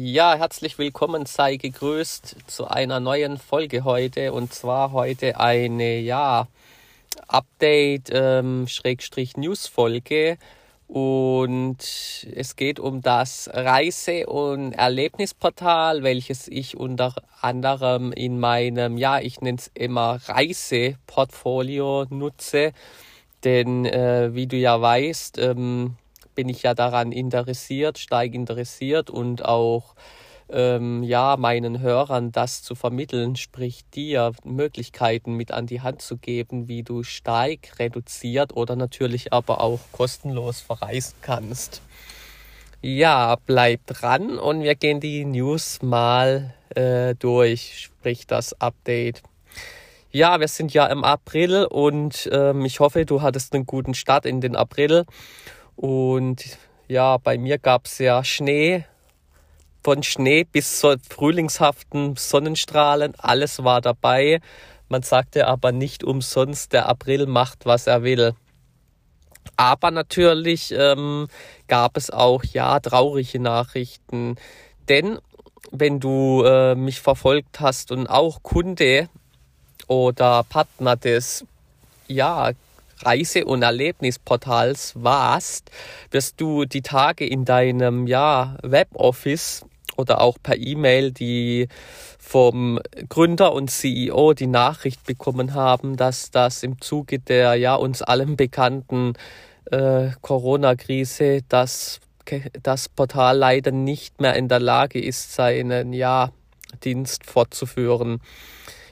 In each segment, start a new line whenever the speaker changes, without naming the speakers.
Ja, herzlich willkommen, sei gegrüßt zu einer neuen Folge heute. Und zwar heute eine ja Update ähm, und es geht um das Reise- und Erlebnisportal, welches ich unter anderem in meinem ja ich nenne es immer Reiseportfolio nutze, denn äh, wie du ja weißt ähm, bin ich ja daran interessiert, steig interessiert und auch ähm, ja meinen Hörern das zu vermitteln, sprich dir Möglichkeiten mit an die Hand zu geben, wie du steig reduziert oder natürlich aber auch kostenlos verreisen kannst. Ja, bleib dran und wir gehen die News mal äh, durch, sprich das Update. Ja, wir sind ja im April und ähm, ich hoffe, du hattest einen guten Start in den April und ja, bei mir gab es ja Schnee, von Schnee bis zu frühlingshaften Sonnenstrahlen, alles war dabei. Man sagte aber nicht umsonst, der April macht, was er will. Aber natürlich ähm, gab es auch ja traurige Nachrichten. Denn wenn du äh, mich verfolgt hast und auch Kunde oder Partner des ja, Reise- und Erlebnisportals warst, wirst du die Tage in deinem ja, Weboffice oder auch per E-Mail die vom Gründer und CEO die Nachricht bekommen haben, dass das im Zuge der ja uns allen bekannten äh, Corona-Krise das das Portal leider nicht mehr in der Lage ist, seinen ja, Dienst fortzuführen.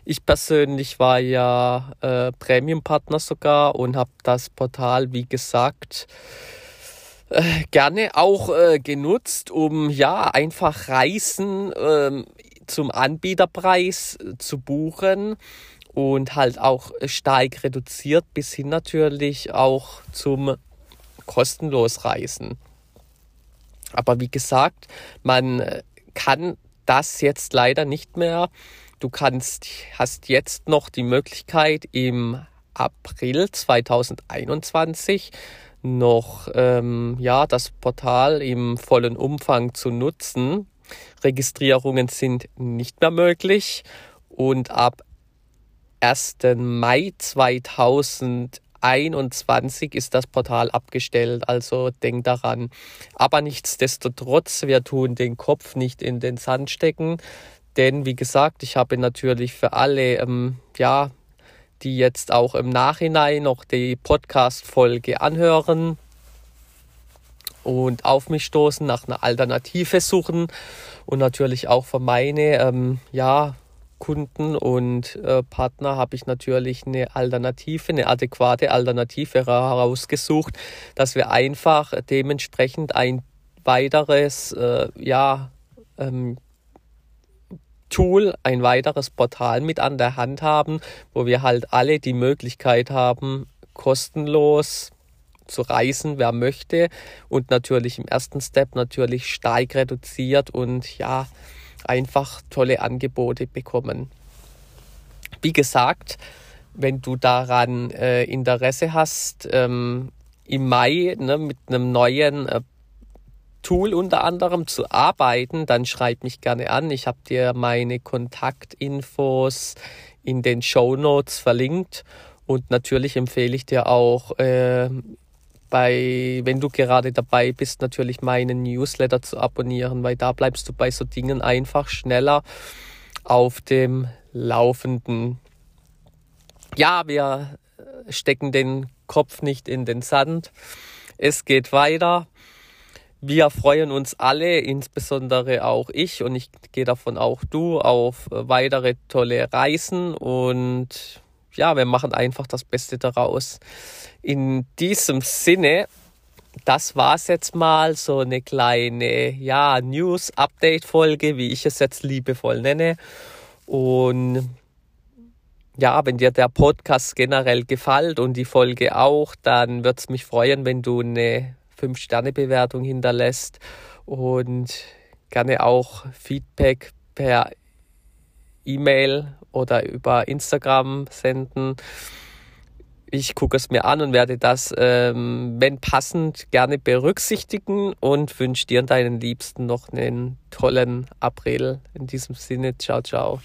Ich persönlich war ja äh, Premium-Partner sogar und habe das Portal, wie gesagt, äh, gerne auch äh, genutzt, um ja einfach Reisen ähm, zum Anbieterpreis äh, zu buchen und halt auch stark reduziert bis hin natürlich auch zum kostenlos Reisen. Aber wie gesagt, man äh, kann das jetzt leider nicht mehr Du kannst, hast jetzt noch die Möglichkeit im April 2021 noch ähm, ja, das Portal im vollen Umfang zu nutzen. Registrierungen sind nicht mehr möglich und ab 1. Mai 2021 ist das Portal abgestellt, also denk daran. Aber nichtsdestotrotz, wir tun den Kopf nicht in den Sand stecken. Denn wie gesagt, ich habe natürlich für alle, ähm, ja, die jetzt auch im Nachhinein noch die Podcast-Folge anhören und auf mich stoßen, nach einer Alternative suchen und natürlich auch für meine, ähm, ja, Kunden und äh, Partner habe ich natürlich eine Alternative, eine adäquate Alternative herausgesucht, dass wir einfach dementsprechend ein weiteres, äh, ja, ähm, Tool, ein weiteres Portal mit an der Hand haben, wo wir halt alle die Möglichkeit haben, kostenlos zu reisen, wer möchte und natürlich im ersten Step natürlich stark reduziert und ja, einfach tolle Angebote bekommen. Wie gesagt, wenn du daran äh, Interesse hast, ähm, im Mai ne, mit einem neuen äh, Tool unter anderem zu arbeiten, dann schreib mich gerne an. Ich habe dir meine Kontaktinfos in den Show Notes verlinkt und natürlich empfehle ich dir auch äh, bei, wenn du gerade dabei bist, natürlich meinen Newsletter zu abonnieren, weil da bleibst du bei so Dingen einfach schneller auf dem Laufenden. Ja, wir stecken den Kopf nicht in den Sand. Es geht weiter. Wir freuen uns alle, insbesondere auch ich und ich gehe davon auch du, auf weitere tolle Reisen und ja, wir machen einfach das Beste daraus. In diesem Sinne, das war's jetzt mal, so eine kleine ja, News-Update-Folge, wie ich es jetzt liebevoll nenne. Und ja, wenn dir der Podcast generell gefällt und die Folge auch, dann würde es mich freuen, wenn du eine 5-Sterne-Bewertung hinterlässt und gerne auch Feedback per E-Mail oder über Instagram senden. ich gucke es mir an und werde das, ähm, wenn passend, gerne berücksichtigen und wünsche dir und deinen Liebsten noch einen tollen April. In diesem Sinne, ciao, ciao.